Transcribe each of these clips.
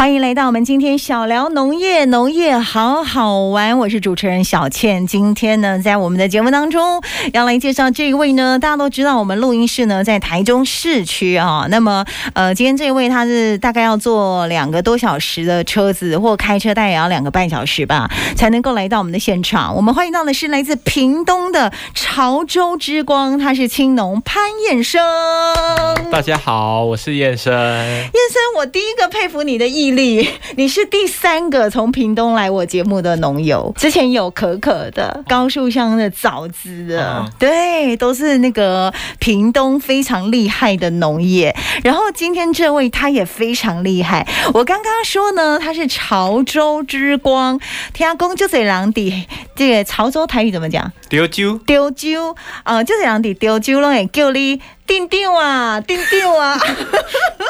欢迎来到我们今天小聊农业，农业好好玩。我是主持人小倩。今天呢，在我们的节目当中要来介绍这一位呢，大家都知道，我们录音室呢在台中市区啊。那么，呃，今天这一位他是大概要坐两个多小时的车子，或开车大概也要两个半小时吧，才能够来到我们的现场。我们欢迎到的是来自屏东的潮州之光，他是青农潘燕生。大家好，我是燕生。燕生，我第一个佩服你的毅力，你是第三个从屏东来我节目的农友，之前有可可的、高树香的、枣子的，对，都是那个屏东非常厉害的农业。然后今天这位他也非常厉害，我刚刚说呢，他是潮州之光，听讲就这两地，这个潮州台语怎么讲？丢酒，丢酒啊，就这两地丢酒拢会叫你丁丁啊，定定啊，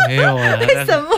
没有啊，为什么？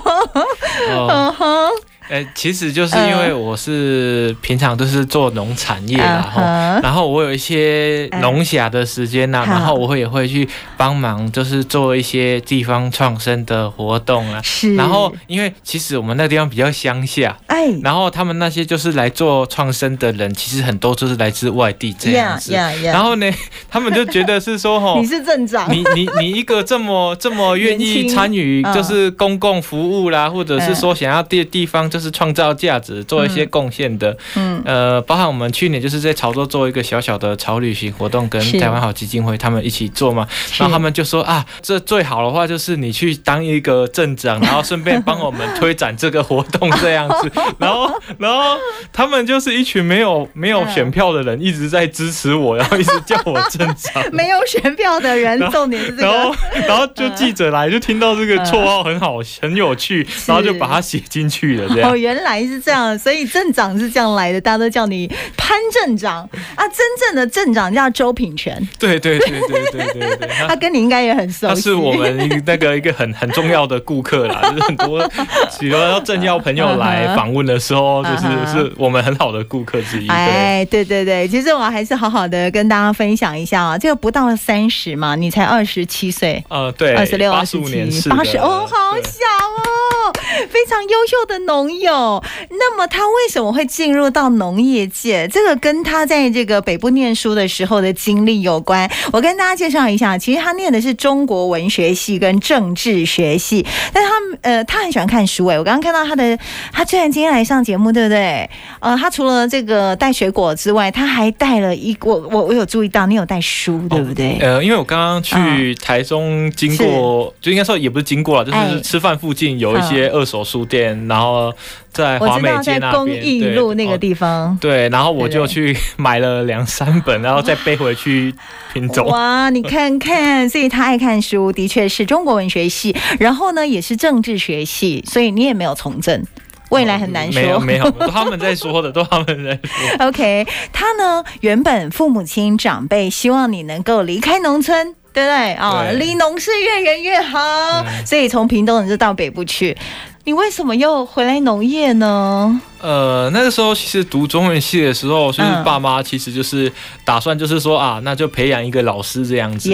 呃，其实就是因为我是平常都是做农产业啦，然后、uh-huh. 然后我有一些农暇的时间呐、啊，uh-huh. 然后我会也会去帮忙，就是做一些地方创生的活动啊。是。然后因为其实我们那个地方比较乡下，哎，然后他们那些就是来做创生的人，其实很多就是来自外地这样子。Yeah, yeah, yeah. 然后呢，他们就觉得是说，吼，你是镇长，你你你一个这么这么愿意参与，就是公共服务啦，或者是说想要地地方。就是创造价值，做一些贡献的，嗯，呃，包含我们去年就是在潮州做一个小小的潮旅行活动，跟台湾好基金会他们一起做嘛，然后他们就说啊，这最好的话就是你去当一个镇长，然后顺便帮我们推展这个活动这样子，然后然后他们就是一群没有没有选票的人一直在支持我，然后一直叫我镇长，没有选票的人，重点是这个，然后然后就记者来就听到这个绰号很好很有趣，然后就把它写进去了这样。哦，原来是这样，所以镇长是这样。来的，大家都叫你潘镇长啊。真正的镇长叫周品全，对对对对对对对，他跟你应该也很熟。他是我们那个一个很很重要的顾客啦，就是很多许多政要朋友来访问的时候，就是是我们很好的顾客之一。哎，对对对，其实我还是好好的跟大家分享一下啊，这个不到三十嘛，你才二十七岁，呃，对，二十六、二十七、八十哦，好小哦，非常优秀的农。有，那么他为什么会进入到农业界？这个跟他在这个北部念书的时候的经历有关。我跟大家介绍一下，其实他念的是中国文学系跟政治学系，但他呃，他很喜欢看书诶，我刚刚看到他的，他居然今天来上节目，对不对？呃，他除了这个带水果之外，他还带了一我我我有注意到，你有带书，对不对？呃，因为我刚刚去台中经过，哦、就应该说也不是经过了，就是吃饭附近有一些二手书店，哎、然后。在华美街那边，公益路那个地方，对，然后我就去买了两三本，然后再背回去屏东。哇，你 看看，所以他爱看书，的确是中国文学系，然后呢也是政治学系，所以你也没有从政，未来很难说。没有，没有，他们在说的，都他们在说。OK，他呢原本父母亲长辈希望你能够离开农村，对不对啊？离农事越远越好，所以从屏东你就到北部去。你为什么又回来农业呢？呃，那个时候其实读中文系的时候，就是爸妈其实就是打算就是说啊，那就培养一个老师这样子。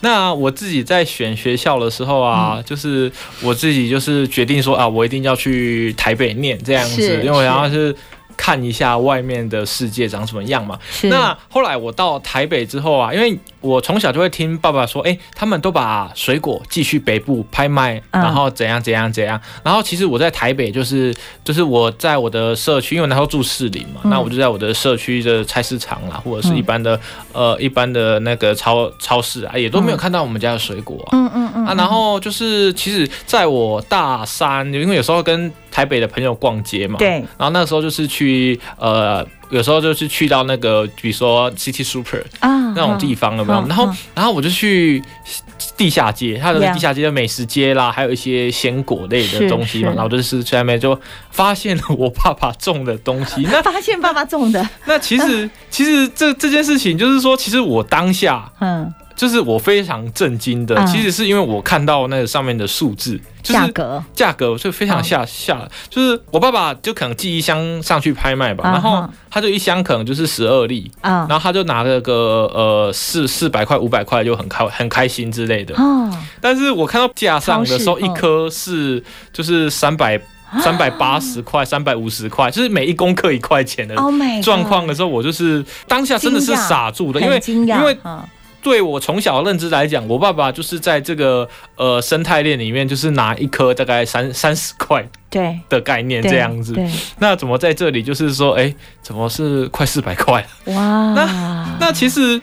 那我自己在选学校的时候啊，嗯、就是我自己就是决定说啊，我一定要去台北念这样子，因为然后是。看一下外面的世界长什么样嘛。那后来我到台北之后啊，因为我从小就会听爸爸说，哎、欸，他们都把水果寄去北部拍卖，然后怎样怎样怎样。然后其实我在台北就是就是我在我的社区，因为那时候住市里嘛，那我就在我的社区的菜市场啦，或者是一般的呃一般的那个超超市啊，也都没有看到我们家的水果啊。嗯嗯嗯。啊，然后就是其实在我大三，因为有时候跟台北的朋友逛街嘛，对，然后那时候就是去呃，有时候就是去到那个，比如说 City Super 啊那种地方了没有？然后然后我就去地下街，它的地下街的美食街啦，还有一些鲜果类的东西嘛，然后就是去那边就发现了我爸爸种的东西。那发现爸爸种的，那其实其实这这件事情就是说，其实我当下嗯。就是我非常震惊的，其实是因为我看到那个上面的数字，就是价格，价格就非常吓吓，就是我爸爸就可能寄一箱上去拍卖吧，然后他就一箱可能就是十二粒，然后他就拿了个呃四四百块五百块就很开很开心之类的，但是我看到架上的时候，一颗是就是三百三百八十块、三百五十块，就是每一公克一块钱的状况的时候，我就是当下真的是傻住的，因为因为对我从小认知来讲，我爸爸就是在这个呃生态链里面，就是拿一颗大概三三十块对的概念这样子。那怎么在这里就是说，哎，怎么是快四百块？哇，那那其实。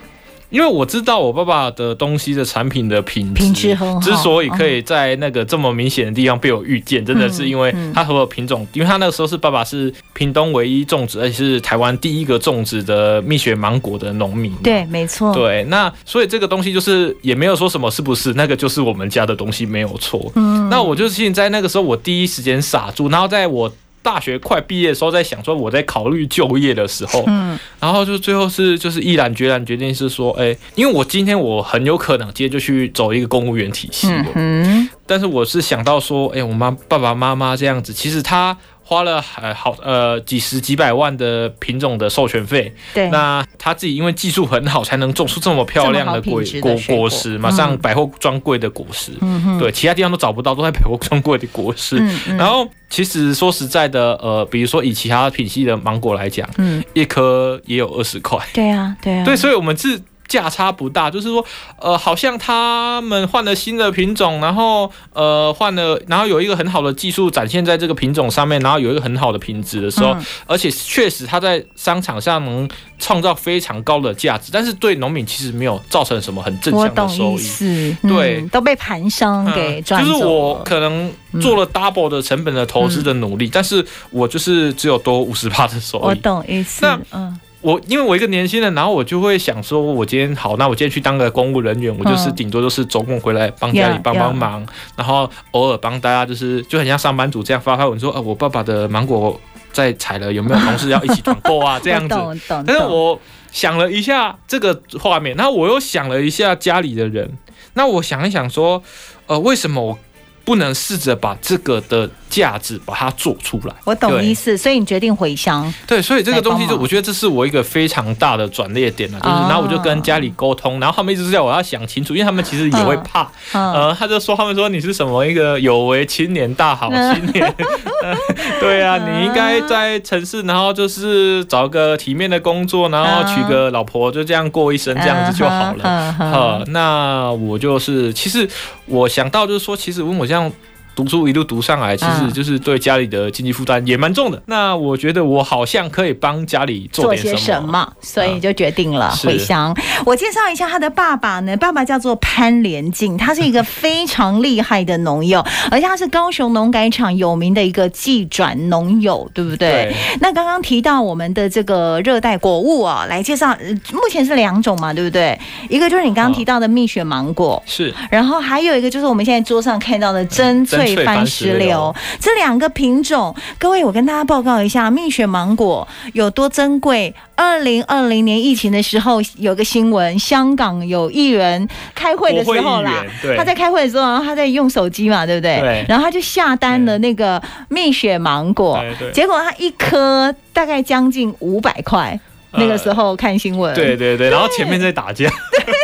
因为我知道我爸爸的东西的产品的品质，之所以可以在那个这么明显的地方被我遇见，真的是因为他所有品种，因为他那个时候是爸爸是屏东唯一种植，而且是台湾第一个种植的蜜雪芒果的农民。对，没错。对，那所以这个东西就是也没有说什么是不是，那个就是我们家的东西没有错。嗯，那我就是现在那个时候我第一时间傻住，然后在我。大学快毕业的时候，在想说我在考虑就业的时候，嗯，然后就最后是就是毅然决然决定是说，哎，因为我今天我很有可能今天就去走一个公务员体系的，嗯，但是我是想到说，哎，我妈爸爸妈妈这样子，其实他。花了呃好呃几十几百万的品种的授权费，对，那他自己因为技术很好，才能种出这么漂亮的果果。果实，马上百货专柜的果实，嗯，对，其他地方都找不到，都在百货专柜的果实。然后其实说实在的，呃，比如说以其他品系的芒果来讲，嗯，一颗也有二十块，对啊，对啊，对，所以我们是。价差不大，就是说，呃，好像他们换了新的品种，然后，呃，换了，然后有一个很好的技术展现在这个品种上面，然后有一个很好的品质的时候，嗯、而且确实他在商场上能创造非常高的价值，但是对农民其实没有造成什么很正向的收益，是、嗯，对，都被盘商给赚走了、嗯。就是我可能做了 double 的成本的投资的努力，嗯、但是我就是只有多五十趴的收益。我懂意思，那嗯。我因为我一个年轻人，然后我就会想说，我今天好，那我今天去当个公务人员，我就是顶多就是周末回来帮家里帮帮忙，然后偶尔帮大家就是就很像上班族这样发发文说，啊，我爸爸的芒果在采了，有没有同事要一起团购啊？这样子。但是我想了一下这个画面，然后我又想了一下家里的人，那我想一想说，呃，为什么我不能试着把这个的。价值把它做出来，我懂意思，所以你决定回乡。对，所以这个东西就我觉得这是我一个非常大的转捩点了，就是然后我就跟家里沟通，然后他们一直叫我要想清楚，因为他们其实也会怕，呃，他就说他们说你是什么一个有为青年大好青年，对啊，你应该在城市，然后就是找个体面的工作，然后娶个老婆，就这样过一生，这样子就好了。好，那我就是其实我想到就是说，其实问我这样。读书一路读上来，其实就是对家里的经济负担也蛮重的。那我觉得我好像可以帮家里做点什么，做些什么，所以就决定了回乡。我介绍一下他的爸爸呢，爸爸叫做潘连进，他是一个非常厉害的农友，而且他是高雄农改场有名的一个技转农友，对不对？对。那刚刚提到我们的这个热带果物啊，来介绍，目前是两种嘛，对不对？一个就是你刚刚提到的蜜雪芒果，是。然后还有一个就是我们现在桌上看到的真脆。翠番石榴这两个品种，各位，我跟大家报告一下，蜜雪芒果有多珍贵。二零二零年疫情的时候，有个新闻，香港有艺人开会的时候啦，他在开会的时候，然后他在用手机嘛，对不对？对。然后他就下单了那个蜜雪芒果，结果他一颗大概将近五百块。那个时候看新闻，对对对，然后前面在打架。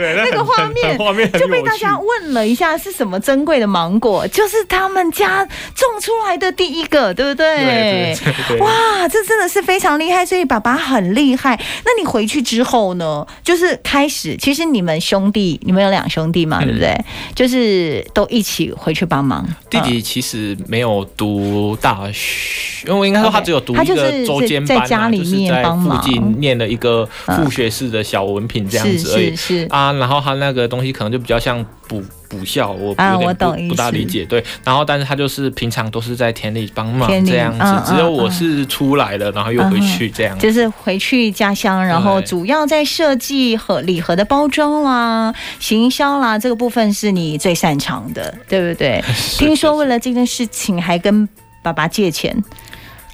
对，那个画面画面就被大家问了一下是什么珍贵的芒果，就是他们家种出来的第一个，对不对？对，对，对，对，哇，这真的是非常厉害，所以爸爸很厉害。那你回去之后呢？就是开始，其实你们兄弟，你们有两兄弟嘛，对不对？嗯、就是都一起回去帮忙。弟弟其实没有读大学，因为应该说他只有读一个周间班、啊，在家里面帮忙，附近念了一个副学士的小文凭这样子而已。是，是，是啊。然后他那个东西可能就比较像补补校，我有点不不大理解。对，然后但是他就是平常都是在田里帮忙这样子，只有我是出来了，然后又回去这样。就是回去家乡，然后主要在设计和礼盒的包装啦、行销啦，这个部分是你最擅长的，对不对？听说为了这件事情还跟爸爸借钱。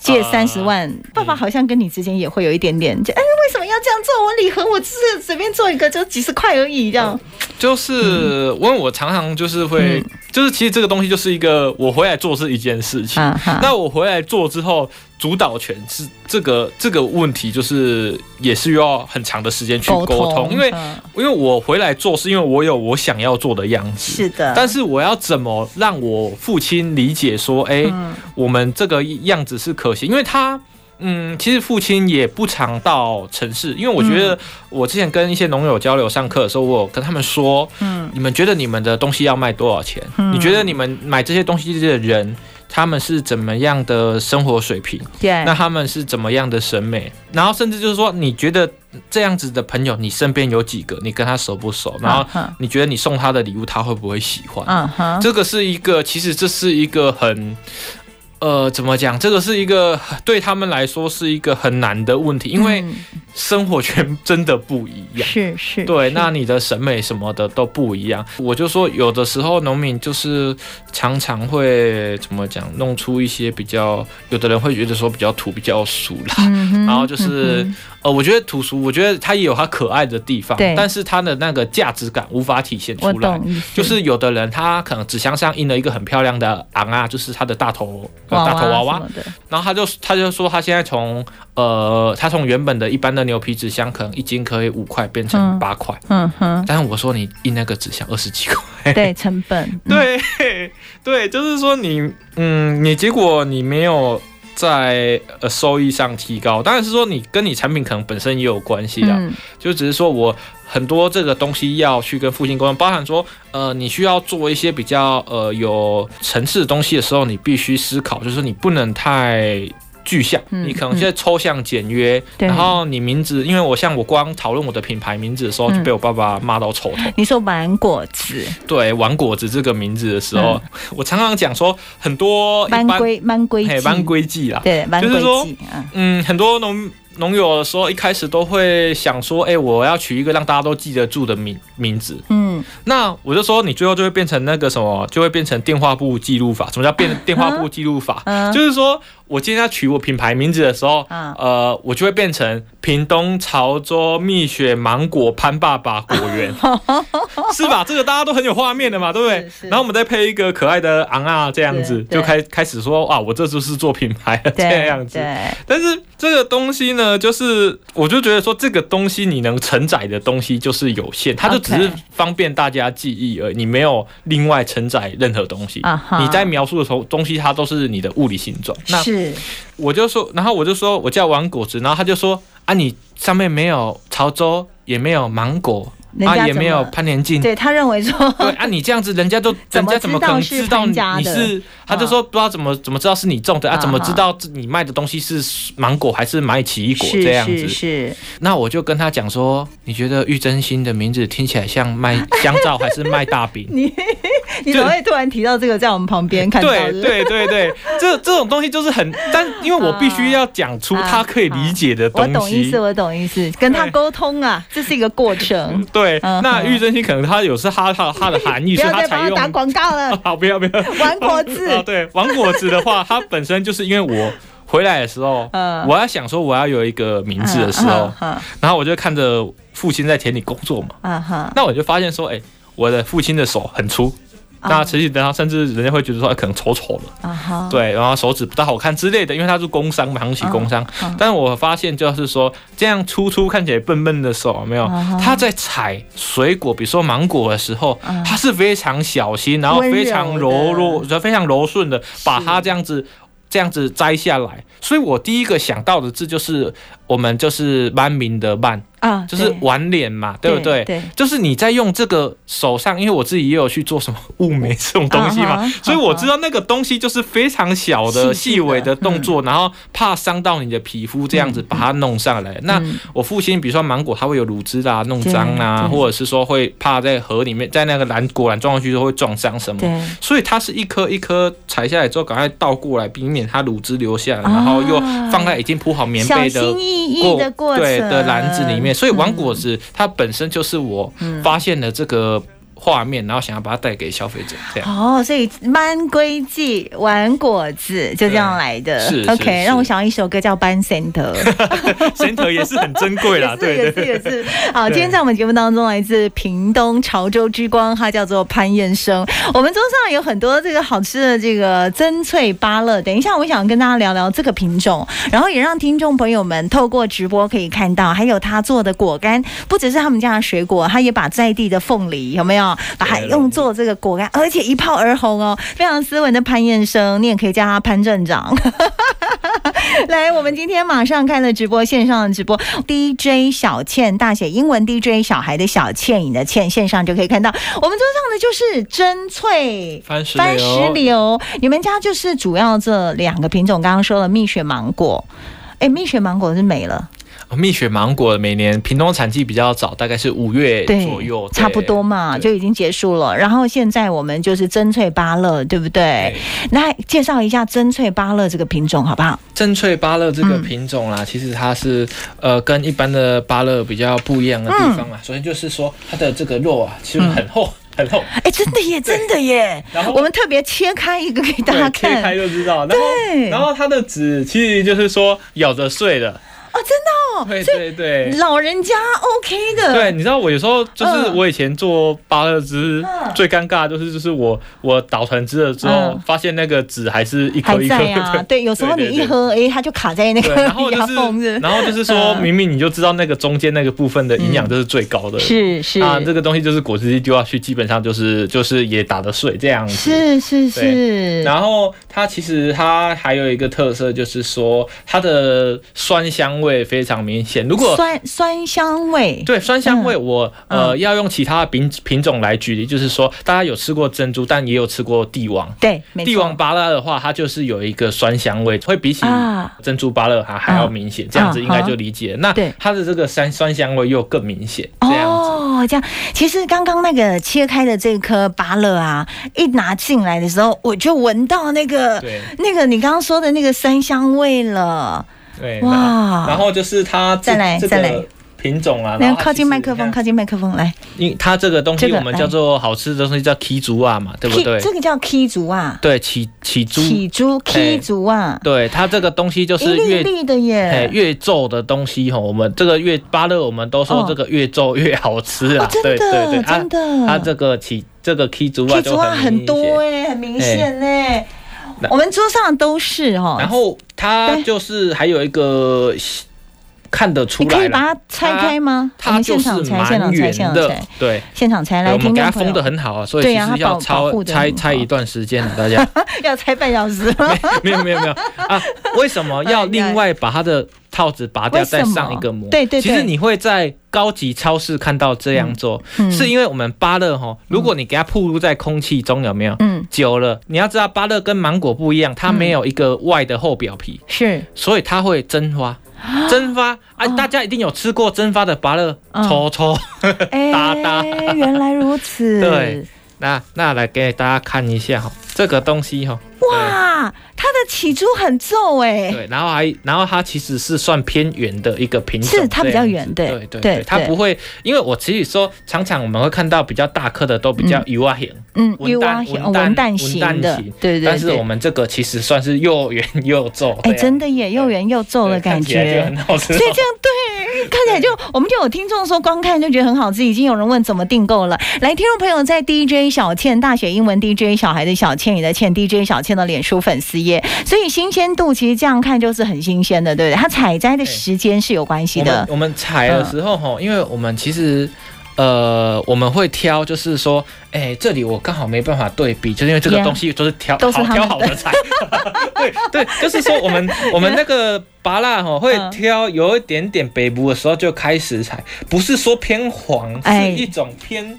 借三十万，爸爸好像跟你之间也会有一点点，就哎，为什么要要这样做？我礼盒我只是随便做一个，就几十块而已，这样。就是，因为我常常就是会，就是其实这个东西就是一个我回来做是一件事情，那我回来做之后，主导权是这个这个问题，就是也是要很长的时间去沟通，因为因为我回来做是因为我有我想要做的样子，是的，但是我要怎么让我父亲理解说，哎，我们这个样子是可行，因为他。嗯，其实父亲也不常到城市，因为我觉得我之前跟一些农友交流上课的时候，我有跟他们说，嗯，你们觉得你们的东西要卖多少钱？嗯，你觉得你们买这些东西的人，他们是怎么样的生活水平？对，那他们是怎么样的审美？然后甚至就是说，你觉得这样子的朋友，你身边有几个？你跟他熟不熟？然后你觉得你送他的礼物，他会不会喜欢？嗯哼，这个是一个，其实这是一个很。呃，怎么讲？这个是一个对他们来说是一个很难的问题，因为生活圈真的不一样。是是，对，那你的审美什么的都不一样。我就说，有的时候农民就是常常会怎么讲，弄出一些比较，有的人会觉得说比较土、比较俗啦，然后就是。呃，我觉得土俗，我觉得它也有它可爱的地方，对，但是它的那个价值感无法体现出来。就是有的人他可能纸箱上印了一个很漂亮的昂啊，就是他的大头大头娃娃，然后他就他就说他现在从呃他从原本的一般的牛皮纸箱可能一斤可以五块变成八块，嗯哼。但是我说你印那个纸箱二十几块，对，成本，对对，就是说你嗯你结果你没有。在呃收益上提高，当然是说你跟你产品可能本身也有关系啊，就只是说我很多这个东西要去跟父亲沟通，包含说呃你需要做一些比较呃有层次的东西的时候，你必须思考，就是你不能太。具象，你可能现在抽象简约，然后你名字，因为我像我光讨论我的品牌名字的时候，就被我爸爸骂到臭头。你说玩果子，对，玩果子这个名字的时候，嗯、我常常讲说很多班规班规嘿班规矩啦，对，就是说，嗯，很多农。农友的时候，一开始都会想说：“哎、欸，我要取一个让大家都记得住的名名字。”嗯，那我就说，你最后就会变成那个什么，就会变成电话簿记录法。什么叫变 电话簿记录法？嗯、就是说我今天要取我品牌名字的时候，嗯、呃，我就会变成屏东潮州蜜雪芒果潘爸爸果园，是吧？这个大家都很有画面的嘛，对不对？然后我们再配一个可爱的昂啊，这样子就开开始说：“啊，我这就是做品牌的这样子。”但是这个东西呢？呃，就是我就觉得说，这个东西你能承载的东西就是有限，它就只是方便大家记忆而已，你没有另外承载任何东西。你在描述的时候，东西它都是你的物理形状。那是，我就说，然后我就说我叫王果子，然后他就说啊，你上面没有潮州，也没有芒果。啊，也没有潘连进，对他认为说，对啊，你这样子，人家都，人家怎么可能知道你是？他就说不知道怎么怎么知道是你种的啊？怎么知道你卖的东西是芒果还是买奇异果这样子？是。那我就跟他讲说，你觉得玉珍心的名字听起来像卖香皂还是卖大饼？你你怎么会突然提到这个在我们旁边看到？对对对对，这这种东西就是很，但因为我必须要讲出他可以理解的东西。我懂意思，我懂意思，跟他沟通啊，这是一个过程。对。对，那玉珍心可能他有是他他他的含义是他采用打广告了，好，不要不要玩果子啊，对，玩果子的话，它本身就是因为我回来的时候，我要想说我要有一个名字的时候，然后我就看着父亲在田里工作嘛，那我就发现说，哎，我的父亲的手很粗。那慈禧等他，甚至人家会觉得说，可能丑丑的，uh huh. 对，然后手指不太好看之类的，因为他是工伤嘛，长期工伤。Uh. 但是我发现就是说，这样粗粗看起来笨笨的手，有没有，uh. 他在采水果，比如说芒果的时候，他是非常小心，然后非常柔弱，就非常柔顺的把它这样子这样子摘下来。所以我第一个想到的字就是我们就是班名的班。啊，就是玩脸嘛，对，不对？对，就是你在用这个手上，因为我自己也有去做什么雾眉这种东西嘛，啊、所以我知道那个东西就是非常小的、细微的动作，然后怕伤到你的皮肤，这样子把它弄上来。嗯、那我父亲，比如说芒果，它会有乳汁啊，弄脏啊，或者是说会怕在河里面，在那个篮果篮撞上去都会撞伤什么，所以它是一颗一颗采下来之后，赶快倒过来，避免它乳汁流下来，然后又放在已经铺好棉被的过，对的篮子里面。所以玩果子它本身就是我发现了这个画面，然后想要把它带给消费者，这样哦，所以班规矩玩果子就这样来的。是 OK，让我想到一首歌叫《班 Center》，Center 也是很珍贵啦，对对对，也是。好，今天在我们节目当中，来自屏东潮州之光，他叫做潘燕生。我们桌上有很多这个好吃的这个珍脆芭乐，等一下我想跟大家聊聊这个品种，然后也让听众朋友们透过直播可以看到，还有他做的果干，不只是他们家的水果，他也把在地的凤梨有没有？把它用作这个果干，而且一炮而红哦，非常斯文的潘彦生，你也可以叫他潘镇长。来，我们今天马上开了直播，线上的直播，DJ 小倩大写英文 DJ 小孩的小倩影的倩，线上就可以看到。我们桌上的就是真翠番石番石榴，你们家就是主要这两个品种，刚刚说了蜜雪芒果，哎，蜜雪芒果是没了。蜜雪芒果每年屏东产季比较早，大概是五月左右，差不多嘛，就已经结束了。然后现在我们就是珍翠芭乐，对不对？来介绍一下珍翠芭乐这个品种好不好？珍翠芭乐这个品种啦，嗯、其实它是呃跟一般的芭乐比较不一样的地方啊。嗯、首先就是说它的这个肉啊，其实很厚、嗯、很厚。哎、欸，真的耶，真的耶。然后我们特别切开一个给大家看，切开就知道。然后，然后它的籽其实就是说咬着碎的。哦，真的哦，对对对，老人家 OK 的。对，你知道我有时候就是我以前做芭乐汁，最尴尬的就是就是我我捣成汁了之后，发现那个纸还是一颗一颗的。对，有时候你一喝，哎，它就卡在那个然后 就是。然后就是说明明你就知道那个中间那个部分的营养就是最高的，是是啊，这个东西就是果汁机丢下去，基本上就是就是也打得碎这样子。是是是。然后它其实它还有一个特色，就是说它的酸香味。味非常明显。如果酸酸香味，对酸香味，我呃要用其他品品种来举例，就是说大家有吃过珍珠，但也有吃过帝王。对，帝王芭乐的话，它就是有一个酸香味，会比起珍珠芭乐还还要明显。这样子应该就理解。那它的这个酸酸香味又更明显。这样子哦，这样。其实刚刚那个切开的这颗芭乐啊，一拿进来的时候，我就闻到那个那个你刚刚说的那个酸香味了。对，哇，然后就是它再来再来。品种啊，然后靠近麦克风，靠近麦克风来。因为它这个东西我们叫做好吃的东西叫起珠仔嘛，对不对？这个叫起珠仔，对，起起珠，起珠起珠仔。对，它这个东西就是越绿的耶，越皱的东西哈，我们这个越芭乐，我们都说这个越皱 越好吃啊，对对对，真的，它这个起这个起珠仔就很多哎，很明显哎。我们桌上都是哈，然后它就是还有一个看得出来，你可以把它拆开吗？它就是蛮圆的，对，现场拆来，我们给它封的很好啊，所以其实要超拆拆一段时间，大家。要拆半小时，没有没有没有。啊？为什么要 另外把它的套子拔掉，再上一个膜？对对，其实你会在高级超市看到这样做，是因为我们芭乐哈，如果你给它暴露在空气中，有没有？嗯，久了，你要知道芭乐跟芒果不一样，它没有一个外的厚表皮，是，所以它会蒸发。蒸发啊！大家一定有吃过蒸发的芭乐，搓搓哒哒。原来如此。对，那那来给大家看一下哈，这个东西哈。哇，它的起珠很皱哎。对，然后还，然后它其实是算偏圆的一个品种，是它比较圆，对对对，它不会，因为我其实说，常常我们会看到比较大颗的都比较油啊型，嗯，油啊型，文旦型的，对对。但是我们这个其实算是又圆又皱，哎，真的耶，又圆又皱的感觉。所以这样对，看起来就我们就有听众说，光看就觉得很好吃，已经有人问怎么订购了。来，听众朋友在 DJ 小倩大写英文 DJ 小孩的小倩，也在倩 DJ 小倩。的脸书粉丝页，所以新鲜度其实这样看就是很新鲜的，对不对？它采摘的时间是有关系的。我们采的时候哈，嗯、因为我们其实呃，我们会挑，就是说，哎、欸，这里我刚好没办法对比，就是因为这个东西都是挑好挑好的菜。对对，就是说我们我们那个芭乐哈会挑有一点点北部的时候就开始采，不是说偏黄，是一种偏。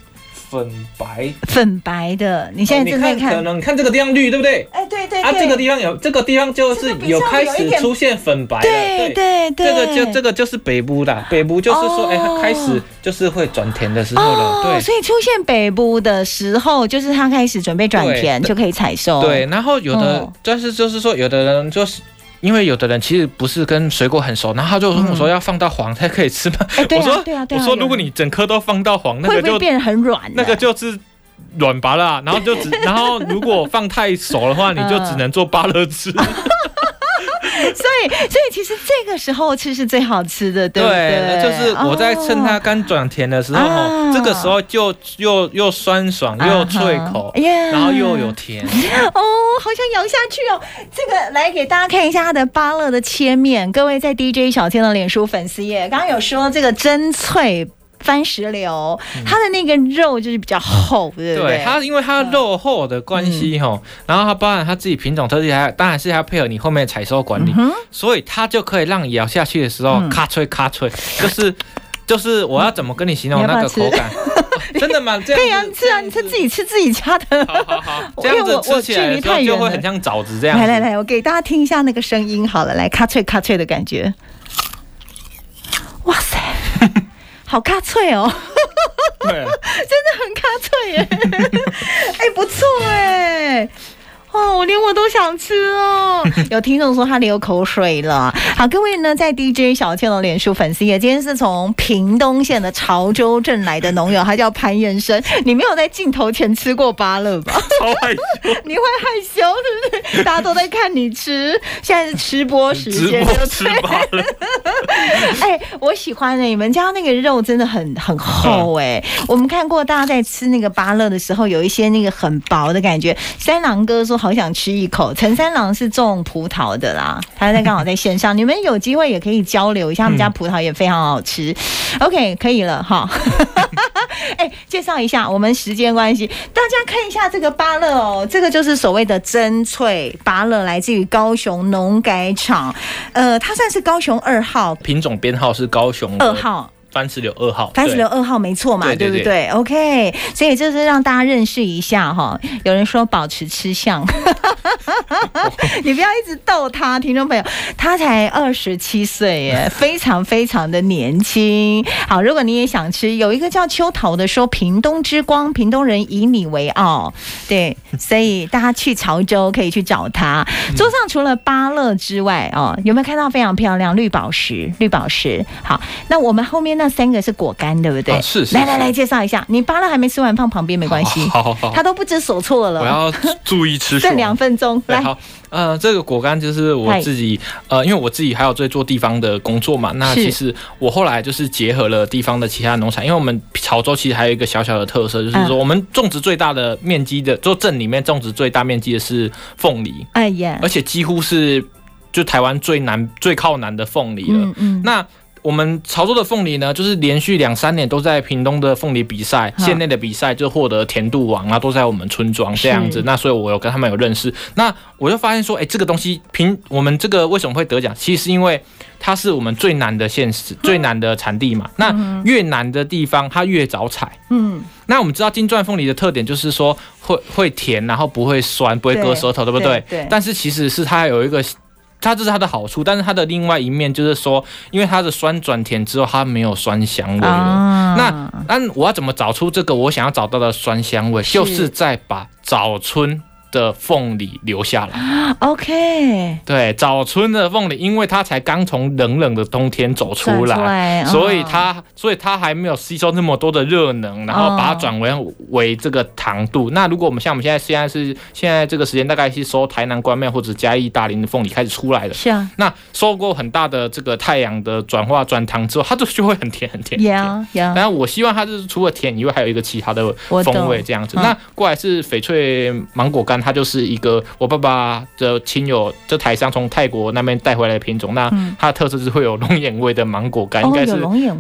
粉白，粉白的，你现在正在看，可能你看这个地方绿，对不对？哎，对对啊，这个地方有，这个地方就是有开始出现粉白了，对对。对，这个就这个就是北部的，北部就是说，哎，它开始就是会转田的时候了，对，所以出现北部的时候，就是它开始准备转田，就可以采收。对，然后有的，但是就是说，有的人就是。因为有的人其实不是跟水果很熟，然后他就跟我说要放到黄才可以吃嘛。我说，我说如果你整颗都放到黄，那个就会变得很软。那个就是软拔啦，然后就只，然后如果放太熟的话，你就只能做芭乐汁。所以，所以其实这个时候吃是最好吃的，对不对？对，就是我在趁它刚转甜的时候，哦、这个时候就又又酸爽又脆口，啊、然后又有甜。哦，好想咬下去哦！这个来给大家看一下它的芭乐的切面，各位在 DJ 小天的脸书粉丝页，刚刚有说这个真脆。番石榴，它的那个肉就是比较厚，对不对？对，它因为它肉厚的关系哈，然后它包含它自己品种特性，还当然是要配合你后面采收管理，所以它就可以让咬下去的时候咔脆咔脆，就是就是我要怎么跟你形容那个口感？真的吗？这样可以啊，吃啊，你吃自己吃自己家的。好好好，这样子吃起来就会很像枣子这样。来来来，我给大家听一下那个声音，好了，来咔脆咔脆的感觉。哇塞！好卡脆哦，对，真的很卡脆耶，哎、欸，不错哎。哦，我连我都想吃哦！有听众说他流口水了。好，各位呢，在 DJ 小倩的脸书粉丝页，今天是从屏东县的潮州镇来的农友，他叫潘彦生。你没有在镜头前吃过芭乐吧？超害羞，你会害羞，对不对？大家都在看你吃，现在是吃播时间，吃芭乐。哎，我喜欢的，你们家那个肉真的很很厚哎。我们看过大家在吃那个芭乐的时候，有一些那个很薄的感觉。三郎哥说。好想吃一口。陈三郎是种葡萄的啦，他在刚好在线上，你们有机会也可以交流一下，他们家葡萄也非常好吃。OK，可以了哈。哎、欸，介绍一下，我们时间关系，大家看一下这个芭乐哦，这个就是所谓的真脆芭乐，来自于高雄农改场，呃，它算是高雄二号品种编号是高雄二号。番石榴二号，番石榴二号没错嘛，对，对，对，对不对？OK，所以就是让大家认识一下哈。有人说保持吃相，你不要一直逗他，听众朋友，他才二十七岁耶，非常非常的年轻。好，如果你也想吃，有一个叫秋桃的说，屏东之光，屏东人以你为傲，对，所以大家去潮州可以去找他。桌上除了芭乐之外哦，有没有看到非常漂亮绿宝石？绿宝石，好，那我们后面呢？三个是果干，对不对？啊、是，是。来来来，介绍一下。你芭乐还没吃完，放旁边没关系。好好好。他都不知所措了。我要注意吃。剩两分钟。来。好。呃，这个果干就是我自己，呃，因为我自己还有在做地方的工作嘛。那其实我后来就是结合了地方的其他农产，因为我们潮州其实还有一个小小的特色，就是说我们种植最大的面积的，就镇里面种植最大面积的是凤梨。哎呀。而且几乎是就台湾最南、最靠南的凤梨了。嗯嗯。那我们潮州的凤梨呢，就是连续两三年都在屏东的凤梨比赛、县内的比赛就获得甜度王啊，都在我们村庄这样子。那所以我有跟他们有认识，那我就发现说，哎、欸，这个东西凭我们这个为什么会得奖？其实是因为它是我们最难的县市、最难的产地嘛。那越难的地方，它越早采。嗯。那我们知道金钻凤梨的特点就是说会会甜，然后不会酸，不会割舌头，对不对？对。但是其实是它有一个。它这是它的好处，但是它的另外一面就是说，因为它的酸转甜之后，它没有酸香味了。啊、那那我要怎么找出这个我想要找到的酸香味？是就是在把早春。的凤梨留下来，OK，对，早春的凤梨，因为它才刚从冷冷的冬天走出来，所以它，所以它还没有吸收那么多的热能，然后把它转为为这个糖度。哦、那如果我们像我们现在现在是现在这个时间，大概是收台南关庙或者嘉义大林的凤梨开始出来了，是啊。那受过很大的这个太阳的转化转糖之后，它就就会很甜很甜。Yeah, yeah. 然后我希望它就是除了甜以外，还有一个其他的风味这样子。懂那过来是翡翠芒果干。它就是一个我爸爸的亲友，这台商从泰国那边带回来的品种。那它的特色是会有龙眼味的芒果干，应该是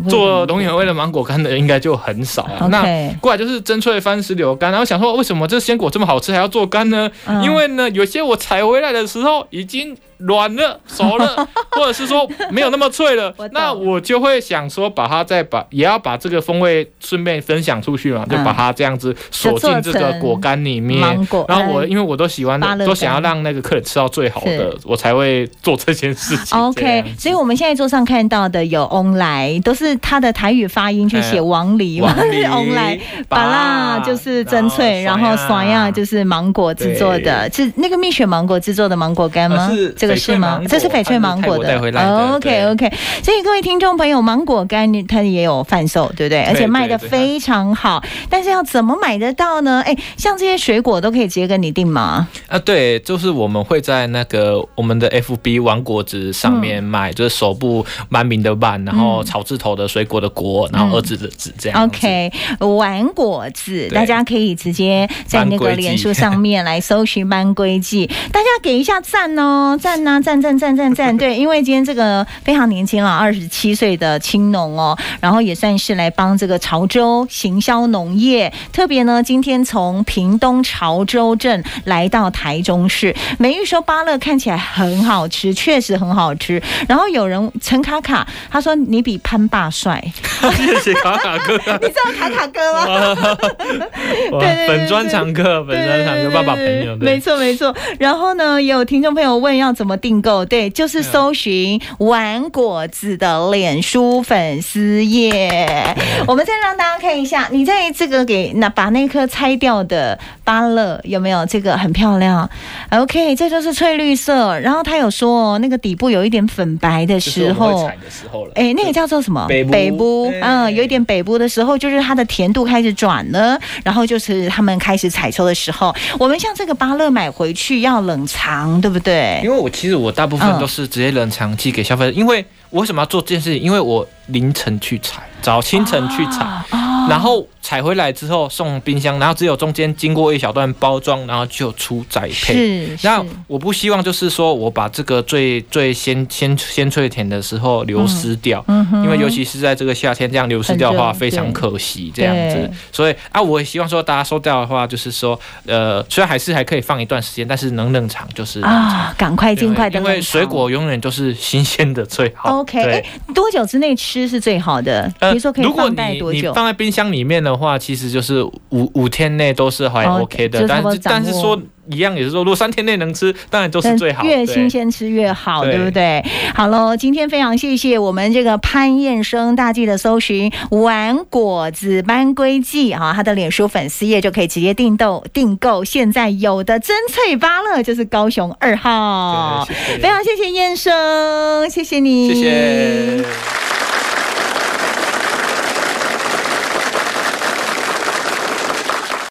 做龙眼味的芒果干的应该就很少啊。那过来就是真脆番石榴干，然后想说为什么这鲜果这么好吃还要做干呢？因为呢，有些我采回来的时候已经。软了，熟了，或者是说没有那么脆了，我那我就会想说，把它再把，也要把这个风味顺便分享出去嘛，嗯、就把它这样子锁进这个果干里面。然后我因为我都喜欢，都想要让那个客人吃到最好的，我才会做这件事情。OK，所以我们现在桌上看到的有翁来，都是他的台语发音去写王梨，王梨翁来，芭乐就是真脆，然后爽呀。就是芒果制作的，是那个蜜雪芒果制作的芒果干吗？是。这个是吗？这是翡翠芒果的。OK OK，所以各位听众朋友，芒果干它也有贩售，对不对？而且卖的非常好。但是要怎么买得到呢？哎，像这些水果都可以直接跟你订吗？啊，对，就是我们会在那个我们的 FB 玩果子上面卖，就是手部蛮名的万，然后草字头的水果的果，然后儿子的子这样。OK，玩果子，大家可以直接在那个 脸书上面来搜寻班规季，大家给一下赞哦，赞呐，赞赞赞赞赞，对，因为今天这个非常年轻了，二十七岁的青农哦，然后也算是来帮这个潮州行销农业，特别呢，今天从屏东潮州镇来到台中市，美玉说芭乐看起来很好吃，确实很好吃。然后有人陈卡卡他说你比潘爸帅，谢谢卡卡哥，你知道卡卡哥吗？对，本专长客，本专长课，爸爸朋友，没错没错。然后呢，也有听众朋友问要怎么订购，对，就是搜寻玩果子的脸书粉丝页。我们再让大家看一下，你在这个给那把那颗拆掉的芭乐有没有？这个很漂亮。OK，这就是翠绿色。然后他有说，那个底部有一点粉白的时候，哎，那个叫做什么？北部，北部，嗯，有一点北部的时候，就是它的甜度开始转了。然后就是他们开始采收的时候，我们像这个芭乐买回去要冷藏，对不对？因为我其实我大部分都是直接冷藏寄给消费者，因为我为什么要做这件事情？因为我凌晨去采，早清晨去采，然后。采回来之后送冰箱，然后只有中间经过一小段包装，然后就出栽培。那我不希望就是说我把这个最最鲜鲜鲜脆甜的时候流失掉，嗯嗯、因为尤其是在这个夏天这样流失掉的话非常可惜这样子。所以啊，我也希望说大家收掉的话，就是说呃，虽然还是还可以放一段时间，但是能冷藏就是啊，赶快尽快的，因为水果永远都是新鲜的最好。OK，哎，多久之内吃是最好的？比如说可以放待多久？你放在冰箱里面的话，其实就是五五天内都是还 OK 的，但是但是说一样也是说，如果三天内能吃，当然都是最好，越新鲜吃越好，对不对？好喽，今天非常谢谢我们这个潘燕生，大家的搜寻玩果子班规季啊，他的脸书粉丝页就可以直接订购订购。现在有的真脆芭乐就是高雄二号，非常谢谢燕生，谢谢你，谢谢。